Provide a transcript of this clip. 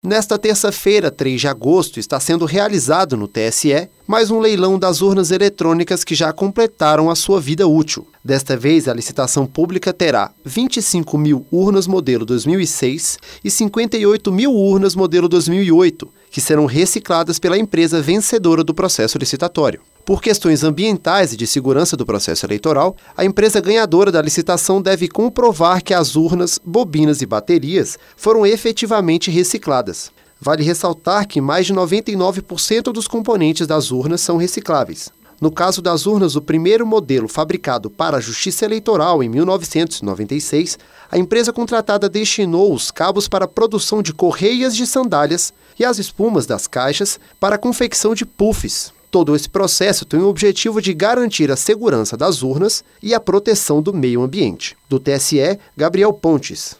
Nesta terça-feira, 3 de agosto, está sendo realizado no TSE mais um leilão das urnas eletrônicas que já completaram a sua vida útil. Desta vez, a licitação pública terá 25 mil urnas modelo 2006 e 58 mil urnas modelo 2008, que serão recicladas pela empresa vencedora do processo licitatório. Por questões ambientais e de segurança do processo eleitoral, a empresa ganhadora da licitação deve comprovar que as urnas, bobinas e baterias foram efetivamente recicladas. Vale ressaltar que mais de 99% dos componentes das urnas são recicláveis. No caso das urnas do primeiro modelo fabricado para a Justiça Eleitoral em 1996, a empresa contratada destinou os cabos para a produção de correias de sandálias e as espumas das caixas para a confecção de puffs. Todo esse processo tem o objetivo de garantir a segurança das urnas e a proteção do meio ambiente. Do TSE, Gabriel Pontes.